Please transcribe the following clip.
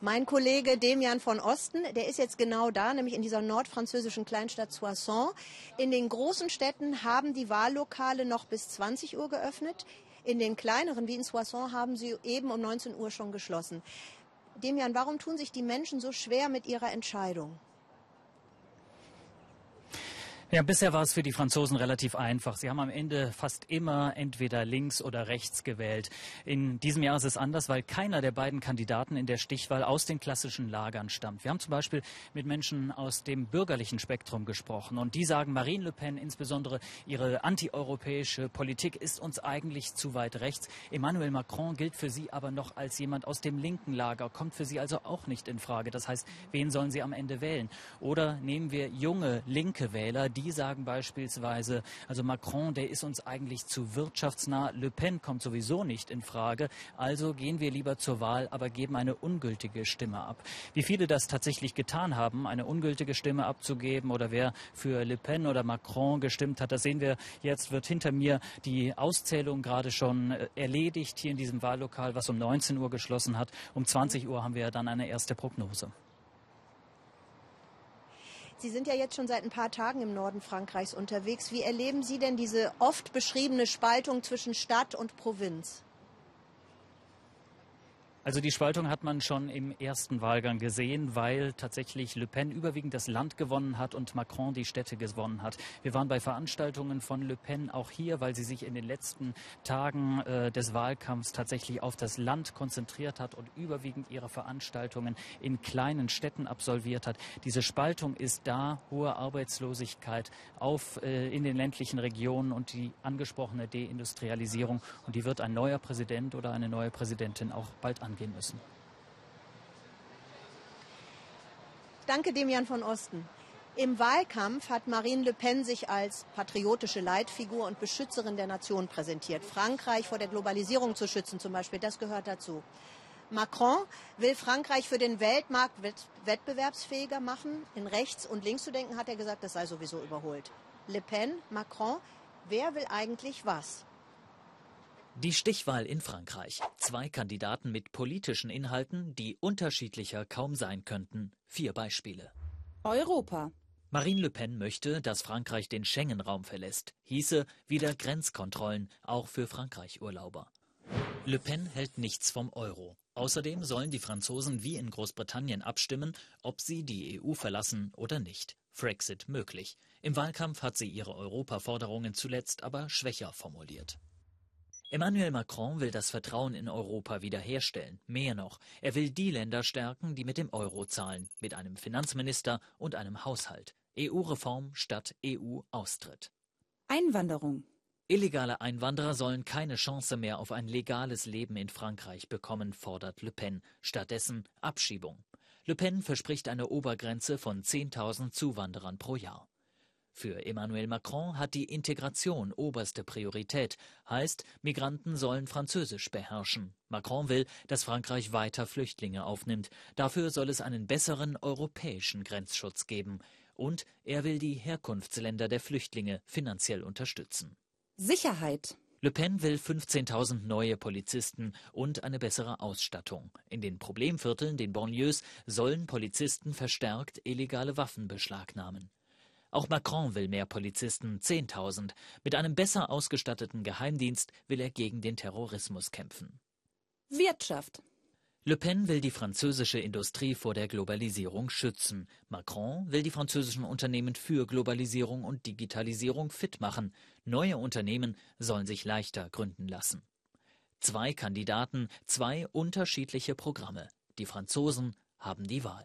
Mein Kollege Demian von Osten, der ist jetzt genau da, nämlich in dieser nordfranzösischen Kleinstadt Soissons. In den großen Städten haben die Wahllokale noch bis 20 Uhr geöffnet. In den kleineren, wie in Soissons, haben sie eben um 19 Uhr schon geschlossen. Demian, warum tun sich die Menschen so schwer mit ihrer Entscheidung? Ja, bisher war es für die Franzosen relativ einfach. Sie haben am Ende fast immer entweder links oder rechts gewählt. In diesem Jahr ist es anders, weil keiner der beiden Kandidaten in der Stichwahl aus den klassischen Lagern stammt. Wir haben zum Beispiel mit Menschen aus dem bürgerlichen Spektrum gesprochen und die sagen, Marine Le Pen, insbesondere ihre antieuropäische Politik ist uns eigentlich zu weit rechts. Emmanuel Macron gilt für sie aber noch als jemand aus dem linken Lager, kommt für sie also auch nicht in Frage. Das heißt, wen sollen sie am Ende wählen? Oder nehmen wir junge linke Wähler, die sagen beispielsweise, also Macron, der ist uns eigentlich zu wirtschaftsnah, Le Pen kommt sowieso nicht in Frage, also gehen wir lieber zur Wahl, aber geben eine ungültige Stimme ab. Wie viele das tatsächlich getan haben, eine ungültige Stimme abzugeben oder wer für Le Pen oder Macron gestimmt hat, das sehen wir jetzt, wird hinter mir die Auszählung gerade schon äh, erledigt hier in diesem Wahllokal, was um 19 Uhr geschlossen hat. Um 20 Uhr haben wir dann eine erste Prognose. Sie sind ja jetzt schon seit ein paar Tagen im Norden Frankreichs unterwegs. Wie erleben Sie denn diese oft beschriebene Spaltung zwischen Stadt und Provinz? Also die Spaltung hat man schon im ersten Wahlgang gesehen, weil tatsächlich Le Pen überwiegend das Land gewonnen hat und Macron die Städte gewonnen hat. Wir waren bei Veranstaltungen von Le Pen auch hier, weil sie sich in den letzten Tagen äh, des Wahlkampfs tatsächlich auf das Land konzentriert hat und überwiegend ihre Veranstaltungen in kleinen Städten absolviert hat. Diese Spaltung ist da, hohe Arbeitslosigkeit auf äh, in den ländlichen Regionen und die angesprochene Deindustrialisierung und die wird ein neuer Präsident oder eine neue Präsidentin auch bald angehen gehen müssen. Danke, Demian von Osten. Im Wahlkampf hat Marine Le Pen sich als patriotische Leitfigur und Beschützerin der Nation präsentiert. Frankreich vor der Globalisierung zu schützen zum Beispiel, das gehört dazu. Macron will Frankreich für den Weltmarkt wettbewerbsfähiger machen. In rechts und links zu denken, hat er gesagt, das sei sowieso überholt. Le Pen, Macron, wer will eigentlich was? Die Stichwahl in Frankreich. Zwei Kandidaten mit politischen Inhalten, die unterschiedlicher kaum sein könnten. Vier Beispiele. Europa. Marine Le Pen möchte, dass Frankreich den Schengen-Raum verlässt. Hieße wieder Grenzkontrollen, auch für Frankreich-Urlauber. Le Pen hält nichts vom Euro. Außerdem sollen die Franzosen wie in Großbritannien abstimmen, ob sie die EU verlassen oder nicht. Frexit möglich. Im Wahlkampf hat sie ihre Europaforderungen zuletzt aber schwächer formuliert. Emmanuel Macron will das Vertrauen in Europa wiederherstellen. Mehr noch, er will die Länder stärken, die mit dem Euro zahlen, mit einem Finanzminister und einem Haushalt. EU-Reform statt EU-Austritt. Einwanderung. Illegale Einwanderer sollen keine Chance mehr auf ein legales Leben in Frankreich bekommen, fordert Le Pen. Stattdessen Abschiebung. Le Pen verspricht eine Obergrenze von 10.000 Zuwanderern pro Jahr. Für Emmanuel Macron hat die Integration oberste Priorität, heißt, Migranten sollen Französisch beherrschen. Macron will, dass Frankreich weiter Flüchtlinge aufnimmt. Dafür soll es einen besseren europäischen Grenzschutz geben. Und er will die Herkunftsländer der Flüchtlinge finanziell unterstützen. Sicherheit. Le Pen will 15.000 neue Polizisten und eine bessere Ausstattung. In den Problemvierteln, den Banlieues, sollen Polizisten verstärkt illegale Waffen beschlagnahmen. Auch Macron will mehr Polizisten, 10.000. Mit einem besser ausgestatteten Geheimdienst will er gegen den Terrorismus kämpfen. Wirtschaft. Le Pen will die französische Industrie vor der Globalisierung schützen. Macron will die französischen Unternehmen für Globalisierung und Digitalisierung fit machen. Neue Unternehmen sollen sich leichter gründen lassen. Zwei Kandidaten, zwei unterschiedliche Programme. Die Franzosen haben die Wahl.